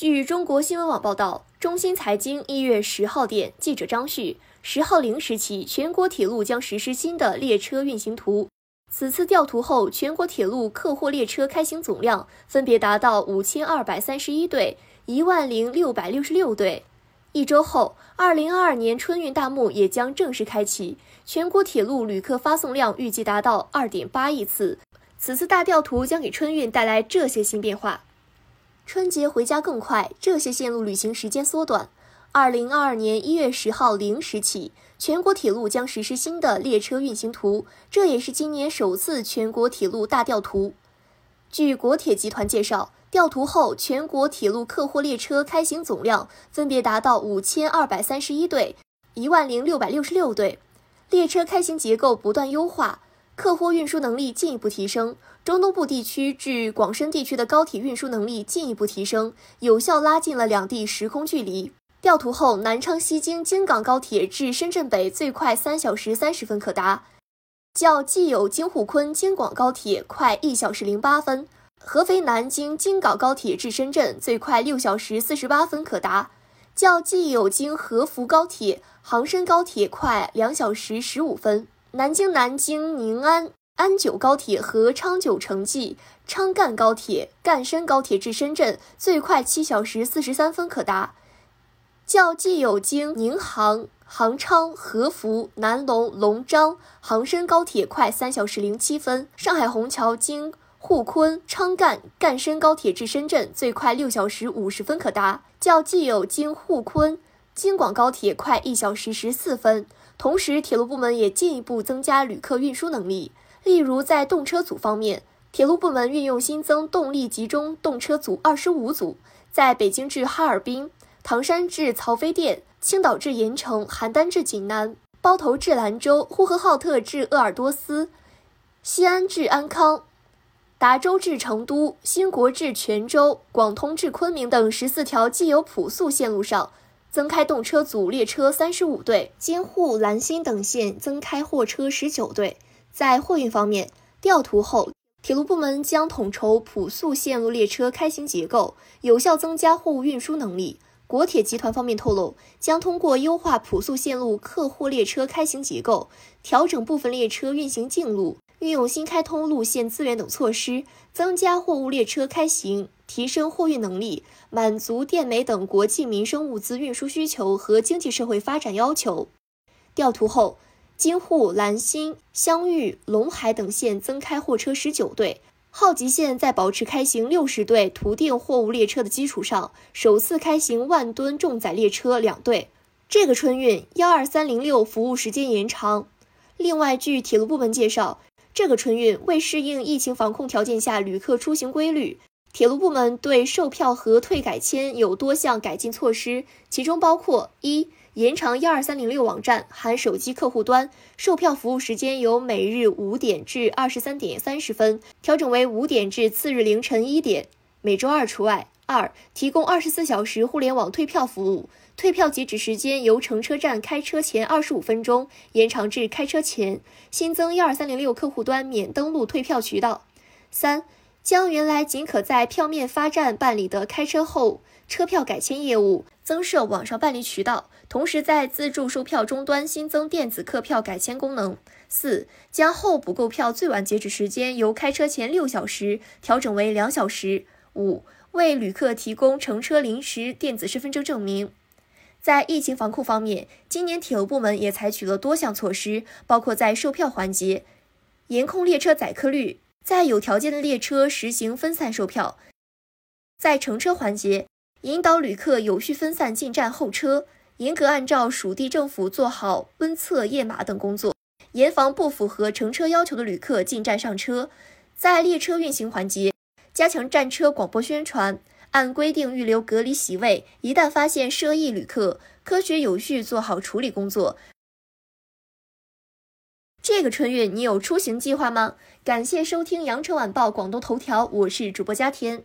据中国新闻网报道，中新财经一月十号电，记者张旭，十号零时起，全国铁路将实施新的列车运行图。此次调图后，全国铁路客货列车开行总量分别达到五千二百三十一对、一万零六百六十六对。一周后，二零二二年春运大幕也将正式开启，全国铁路旅客发送量预计达到二点八亿次。此次大调图将给春运带来这些新变化。春节回家更快，这些线路旅行时间缩短。二零二二年一月十号零时起，全国铁路将实施新的列车运行图，这也是今年首次全国铁路大调图。据国铁集团介绍，调图后，全国铁路客货列车开行总量分别达到五千二百三十一对、一万零六百六十六对，列车开行结构不断优化。客货运输能力进一步提升，中东部地区至广深地区的高铁运输能力进一步提升，有效拉近了两地时空距离。调图后，南昌西京京港高铁至深圳北最快三小时三十分可达，较既有京沪昆京广高铁快一小时零八分；合肥南京京港高铁至深圳最快六小时四十八分可达，较既有京合福高铁、杭深高铁快两小时十五分。南京南京宁安安九高铁和昌九城际昌赣高铁、赣深高铁至深圳最快七小时四十三分可达，较既有经宁杭、杭昌、合福、南龙、龙漳、杭深高铁快三小时零七分。上海虹桥经沪昆昌赣赣深高铁至深圳最快六小时五十分可达，较既有经沪昆京广高铁快一小时十四分。同时，铁路部门也进一步增加旅客运输能力。例如，在动车组方面，铁路部门运用新增动力集中动车组二十五组，在北京至哈尔滨、唐山至曹妃甸、青岛至盐城、邯郸至济南、包头至兰州、呼和浩特至鄂尔多斯、西安至安康、达州至成都、兴国至泉州、广通至昆明等十四条既有普速线路上。增开动车组列车三十五对，京沪兰新等线增开货车十九对。在货运方面，调图后，铁路部门将统筹普速线路列车开行结构，有效增加货物运输能力。国铁集团方面透露，将通过优化普速线路客货列车开行结构，调整部分列车运行径路。运用新开通路线资源等措施，增加货物列车开行，提升货运能力，满足电煤等国际民生物资运输需求和经济社会发展要求。调图后，京沪兰新、湘豫、陇海等线增开货车十九对，浩吉线在保持开行六十对图定货物列车的基础上，首次开行万吨重载列车两对。这个春运幺二三零六服务时间延长。另外，据铁路部门介绍。这个春运为适应疫情防控条件下旅客出行规律，铁路部门对售票和退改签有多项改进措施，其中包括：一、延长幺二三零六网站含手机客户端售票服务时间，由每日五点至二十三点三十分调整为五点至次日凌晨一点，每周二除外。二、提供二十四小时互联网退票服务，退票截止时间由乘车站开车前二十五分钟延长至开车前。新增幺二三零六客户端免登录退票渠道。三、将原来仅可在票面发站办理的开车后车票改签业务增设网上办理渠道，同时在自助售票终端新增电子客票改签功能。四、将候补购票最晚截止时间由开车前六小时调整为两小时。五。为旅客提供乘车临时电子身份证证明。在疫情防控方面，今年铁路部门也采取了多项措施，包括在售票环节严控列车载客率，在有条件的列车实行分散售票；在乘车环节，引导旅客有序分散进站候车，严格按照属地政府做好温测验码等工作，严防不符合乘车要求的旅客进站上车。在列车运行环节。加强战车广播宣传，按规定预留隔离席位。一旦发现涉疫旅客，科学有序做好处理工作。这个春运你有出行计划吗？感谢收听羊城晚报广东头条，我是主播佳田。